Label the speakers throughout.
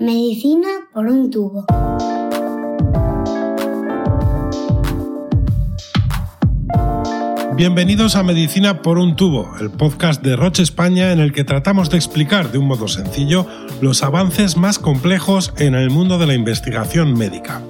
Speaker 1: Medicina por un tubo.
Speaker 2: Bienvenidos a Medicina por un tubo, el podcast de Roche España en el que tratamos de explicar de un modo sencillo los avances más complejos en el mundo de la investigación médica.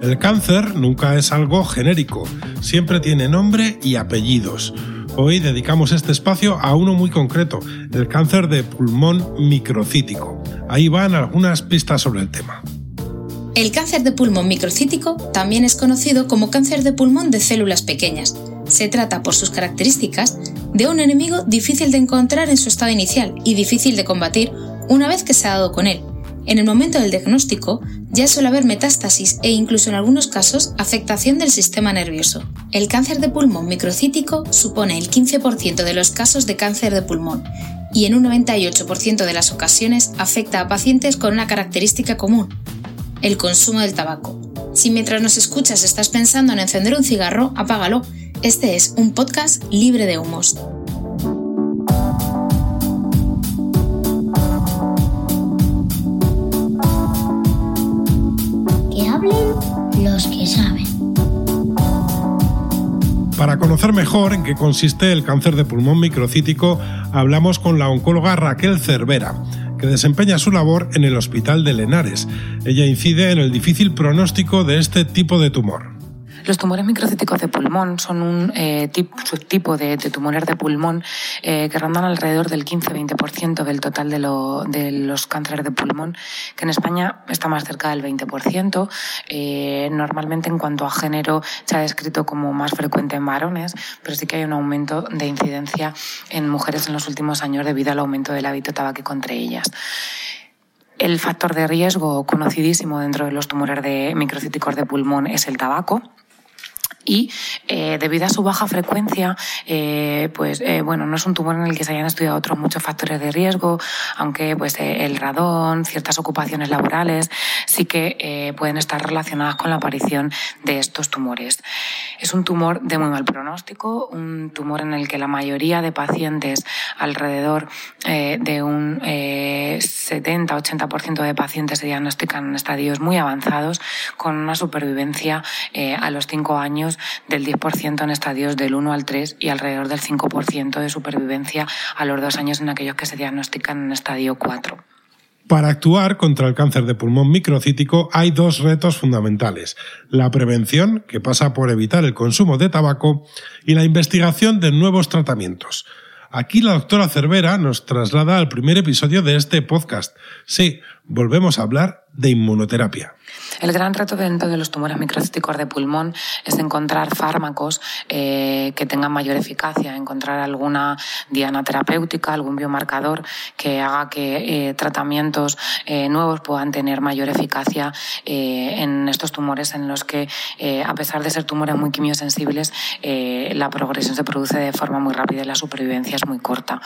Speaker 2: El cáncer nunca es algo genérico, siempre tiene nombre y apellidos. Hoy dedicamos este espacio a uno muy concreto, el cáncer de pulmón microcítico. Ahí van algunas pistas sobre el tema.
Speaker 3: El cáncer de pulmón microcítico también es conocido como cáncer de pulmón de células pequeñas. Se trata, por sus características, de un enemigo difícil de encontrar en su estado inicial y difícil de combatir una vez que se ha dado con él. En el momento del diagnóstico, ya suele haber metástasis e incluso en algunos casos afectación del sistema nervioso. El cáncer de pulmón microcítico supone el 15% de los casos de cáncer de pulmón y en un 98% de las ocasiones afecta a pacientes con una característica común, el consumo del tabaco. Si mientras nos escuchas estás pensando en encender un cigarro, apágalo. Este es un podcast libre de humos.
Speaker 1: Que saben.
Speaker 2: Para conocer mejor en qué consiste el cáncer de pulmón microcítico, hablamos con la oncóloga Raquel Cervera que desempeña su labor en el Hospital de Lenares. Ella incide en el difícil pronóstico de este tipo de tumor.
Speaker 4: Los tumores microcíticos de pulmón son un eh, subtipo de, tumores de pulmón eh, que rondan alrededor del 15-20% del total de, los cánceres de pulmón, que en España está más cerca del 20%. Eh, normalmente en cuanto a género se ha descrito como más frecuente en varones, pero sí que hay un aumento de incidencia en mujeres en los últimos años debido al aumento del hábito tabáquico entre ellas. El factor de riesgo conocidísimo dentro de los tumores de microcíticos de pulmón es el tabaco y eh, debido a su baja frecuencia, eh, pues eh, bueno, no es un tumor en el que se hayan estudiado otros muchos factores de riesgo, aunque pues el radón, ciertas ocupaciones laborales, sí que pueden estar relacionadas con la aparición de estos tumores. Es un tumor de muy mal pronóstico, un tumor en el que la mayoría de pacientes, alrededor de un 70-80% de pacientes se diagnostican en estadios muy avanzados, con una supervivencia a los 5 años del 10% en estadios del 1 al 3 y alrededor del 5% de supervivencia a los dos años en aquellos que se diagnostican en estadio 4.
Speaker 2: Para actuar contra el cáncer de pulmón microcítico hay dos retos fundamentales. La prevención, que pasa por evitar el consumo de tabaco, y la investigación de nuevos tratamientos. Aquí la doctora Cervera nos traslada al primer episodio de este podcast. Sí, volvemos a hablar de inmunoterapia.
Speaker 4: El gran reto dentro de los tumores microcíticos de pulmón es encontrar fármacos eh, que tengan mayor eficacia, encontrar alguna diana terapéutica, algún biomarcador que haga que eh, tratamientos eh, nuevos puedan tener mayor eficacia en estos tumores en los que, a pesar de ser tumores muy quimiosensibles, la progresión se produce de forma muy rápida y la supervivencia es muy corta.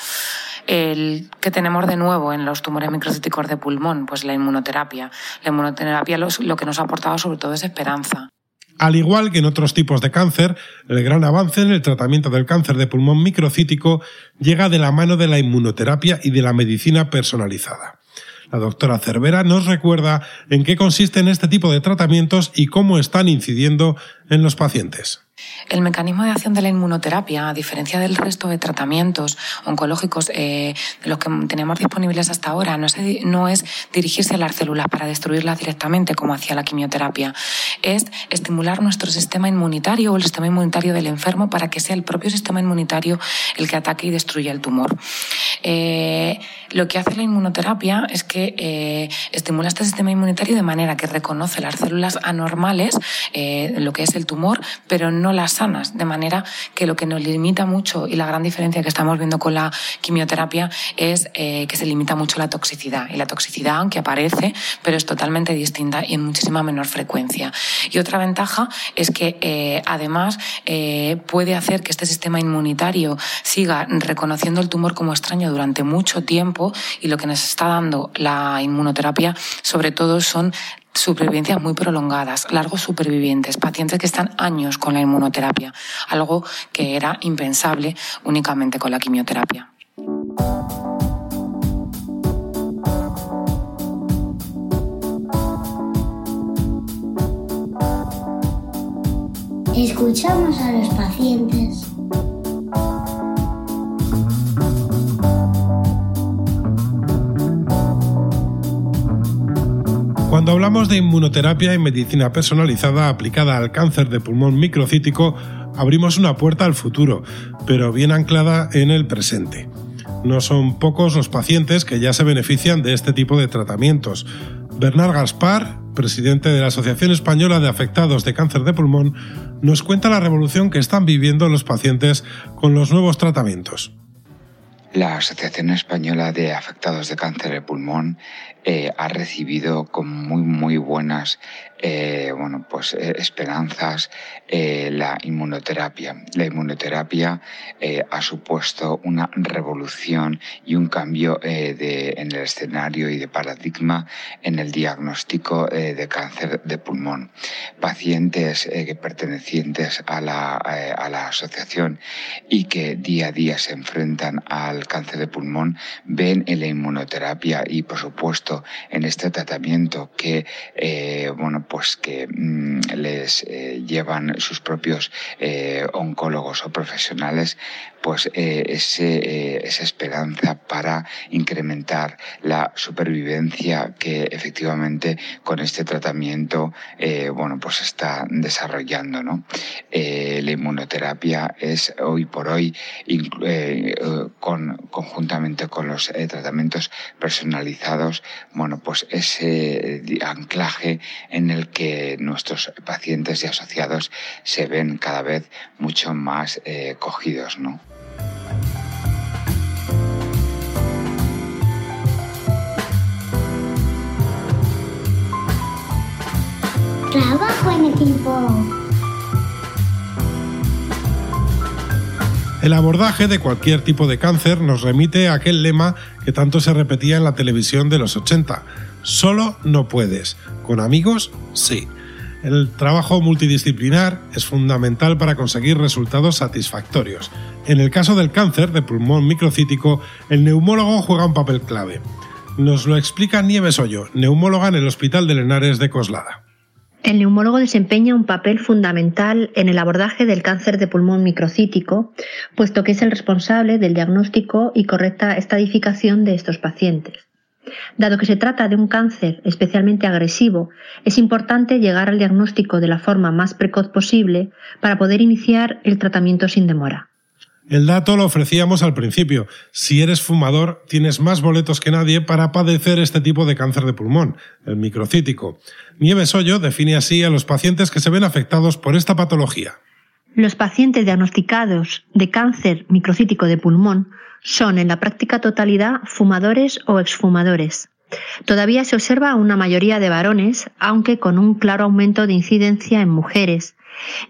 Speaker 4: El que tenemos de nuevo en los tumores microcíticos de pulmón, pues la inmunoterapia. La inmunoterapia lo que nos ha aportado sobre todo es esperanza.
Speaker 2: Al igual que en otros tipos de cáncer, el gran avance en el tratamiento del cáncer de pulmón microcítico llega de la mano de la inmunoterapia y de la medicina personalizada. La doctora Cervera nos recuerda en qué consisten este tipo de tratamientos y cómo están incidiendo en los pacientes.
Speaker 4: El mecanismo de acción de la inmunoterapia, a diferencia del resto de tratamientos oncológicos eh, de los que tenemos disponibles hasta ahora, no, es dirigirse a las células para destruirlas directamente como hacía la quimioterapia, es estimular nuestro sistema inmunitario o el sistema inmunitario del enfermo para que sea el propio sistema inmunitario el que ataque y destruya el tumor. Eh, lo que hace la inmunoterapia es que eh, estimula este sistema inmunitario de manera que reconoce las células anormales, lo que es el tumor, pero no las sanas, de manera que lo que nos limita mucho y la gran diferencia que estamos viendo con la quimioterapia es eh, que se limita mucho la toxicidad. Y la toxicidad, aunque aparece, pero es totalmente distinta y en muchísima menor frecuencia. Y otra ventaja es que eh, además eh, puede hacer que este sistema inmunitario siga reconociendo el tumor como extraño durante mucho tiempo y lo que nos está dando la inmunoterapia sobre todo son supervivencias muy prolongadas, largos supervivientes, pacientes que están años con la inmunoterapia, algo que era impensable únicamente con la quimioterapia.
Speaker 1: Escuchamos a los pacientes.
Speaker 2: Cuando hablamos de inmunoterapia y medicina personalizada aplicada al cáncer de pulmón microcítico, abrimos una puerta al futuro, pero bien anclada en el presente. No son pocos los pacientes que ya se benefician de este tipo de tratamientos. Bernard Gaspar, presidente de la Asociación Española de Afectados de Cáncer de Pulmón, nos cuenta la revolución que están viviendo los pacientes con los nuevos tratamientos.
Speaker 5: La Asociación Española de Afectados de Cáncer de Pulmón eh, ha recibido con muy, muy buenas eh, bueno, pues, eh, esperanzas la inmunoterapia. La inmunoterapia ha supuesto una revolución y un cambio de, en el escenario y de paradigma en el diagnóstico de cáncer de pulmón. Pacientes pertenecientes a la, a la asociación y que día a día se enfrentan al cáncer de pulmón ven en la inmunoterapia y por supuesto en este tratamiento que, eh, bueno, pues que mm, les eh, llevan sus propios eh, oncólogos o profesionales, pues ese, esa esperanza para incrementar la supervivencia que efectivamente con este tratamiento, bueno, pues está desarrollando, ¿no? la inmunoterapia es hoy por hoy, con, conjuntamente con los tratamientos personalizados, bueno, pues ese anclaje en el que nuestros pacientes y asociados se ven cada vez mucho más eh, cogidos, ¿no?
Speaker 1: Trabajo en equipo.
Speaker 2: El abordaje de cualquier tipo de cáncer nos remite a aquel lema que tanto se repetía en la televisión de los 80. Solo no puedes. Con amigos, sí. El trabajo multidisciplinar es fundamental para conseguir resultados satisfactorios. En el caso del cáncer de pulmón microcítico, el neumólogo juega un papel clave. Nos lo explica Nieves Hoyo, neumóloga en el Hospital de Lenares de Coslada.
Speaker 6: El neumólogo desempeña un papel fundamental en el abordaje del cáncer de pulmón microcítico, puesto que es el responsable del diagnóstico y correcta estadificación de estos pacientes. Dado que se trata de un cáncer especialmente agresivo, es importante llegar al diagnóstico de la forma más precoz posible para poder iniciar el tratamiento sin demora.
Speaker 2: El dato lo ofrecíamos al principio. Si eres fumador, tienes más boletos que nadie para padecer este tipo de cáncer de pulmón, el microcítico. Nieves Hoyo define así a los pacientes que se ven afectados por esta patología.
Speaker 6: Los pacientes diagnosticados de cáncer microcítico de pulmón son en la práctica totalidad fumadores o exfumadores. Todavía se observa una mayoría de varones, aunque con un claro aumento de incidencia en mujeres,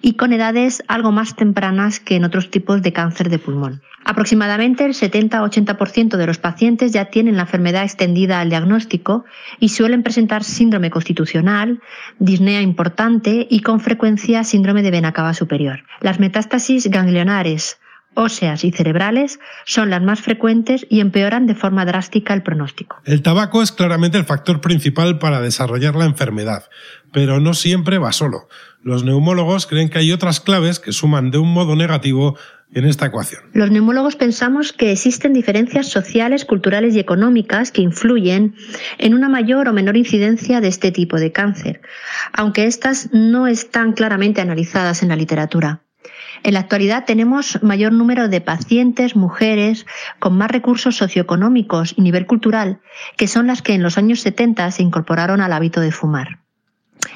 Speaker 6: y con edades algo más tempranas que en otros tipos de cáncer de pulmón. Aproximadamente el 70-80% de los pacientes ya tienen la enfermedad extendida al diagnóstico y suelen presentar síndrome constitucional, disnea importante y con frecuencia síndrome de vena cava superior. Las metástasis ganglionares, óseas y cerebrales son las más frecuentes y empeoran de forma drástica el pronóstico.
Speaker 2: El tabaco es claramente el factor principal para desarrollar la enfermedad, pero no siempre va solo. Los neumólogos creen que hay otras claves que suman de un modo negativo en esta ecuación.
Speaker 6: Los neumólogos pensamos que existen diferencias sociales, culturales y económicas que influyen en una mayor o menor incidencia de este tipo de cáncer, aunque estas no están claramente analizadas en la literatura. En la actualidad tenemos mayor número de pacientes, mujeres, con más recursos socioeconómicos y nivel cultural, que son las que en los años 70 se incorporaron al hábito de fumar.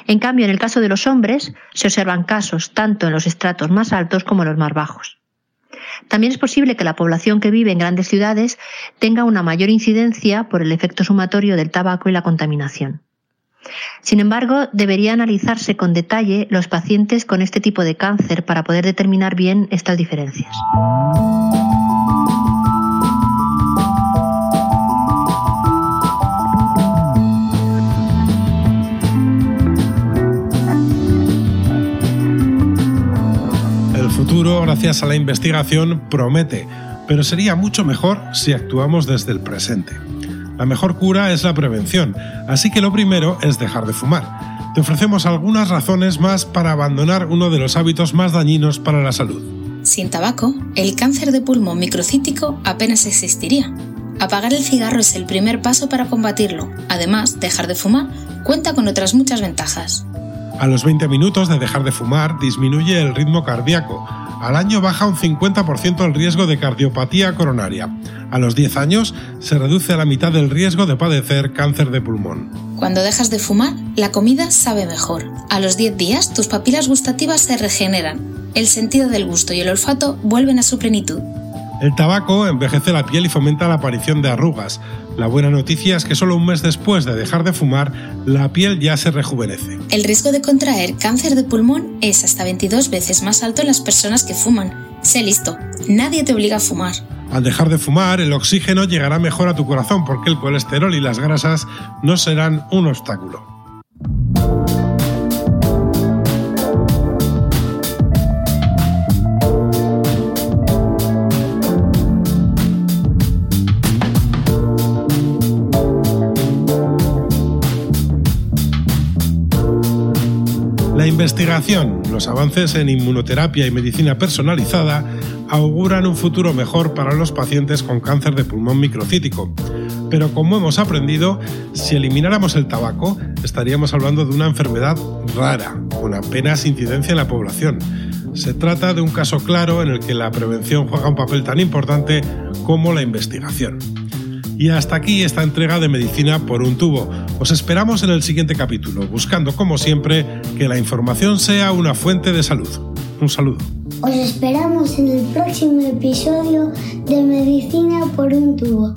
Speaker 6: En cambio, en el caso de los hombres, se observan casos tanto en los estratos más altos como en los más bajos. También es posible que la población que vive en grandes ciudades tenga una mayor incidencia por el efecto sumatorio del tabaco y la contaminación. Sin embargo, debería analizarse con detalle los pacientes con este tipo de cáncer para poder determinar bien estas diferencias.
Speaker 2: El futuro, gracias a la investigación, promete, pero sería mucho mejor si actuamos desde el presente. La mejor cura es la prevención, así que lo primero es dejar de fumar. te ofrecemos algunas razones más para abandonar uno de los hábitos más dañinos para la salud.
Speaker 3: Sin tabaco, el cáncer de pulmón microcítico apenas existiría. Apagar el cigarro es el primer paso para combatirlo. Además, dejar de fumar cuenta con otras muchas ventajas.
Speaker 2: A los 20 minutos de dejar de fumar disminuye el ritmo cardíaco. Al año baja un 50% el riesgo de cardiopatía coronaria. A los 10 años se reduce a la mitad el riesgo de padecer cáncer de pulmón.
Speaker 3: Cuando dejas de fumar, la comida sabe mejor. A los 10 días tus papilas gustativas se regeneran. El sentido del gusto y el olfato vuelven a su plenitud.
Speaker 2: El tabaco envejece la piel y fomenta la aparición de arrugas. La buena noticia es que solo un mes después de dejar de fumar, la piel ya se rejuvenece.
Speaker 3: El riesgo de contraer cáncer de pulmón es hasta 22 veces más alto en las personas que fuman. Sé listo, nadie te obliga a fumar.
Speaker 2: Al dejar de fumar, el oxígeno llegará mejor a tu corazón porque el colesterol y las grasas no serán un obstáculo. Investigación, los avances en inmunoterapia y medicina personalizada auguran un futuro mejor para los pacientes con cáncer de pulmón microcítico. Pero como hemos aprendido, si elimináramos el tabaco, estaríamos hablando de una enfermedad rara, con apenas incidencia en la población. Se trata de un caso claro en el que la prevención juega un papel tan importante como la investigación. Y hasta aquí esta entrega de Medicina por un tubo. Os esperamos en el siguiente capítulo, buscando como siempre que la información sea una fuente de salud. Un saludo.
Speaker 1: Os esperamos en el próximo episodio de Medicina por un tubo.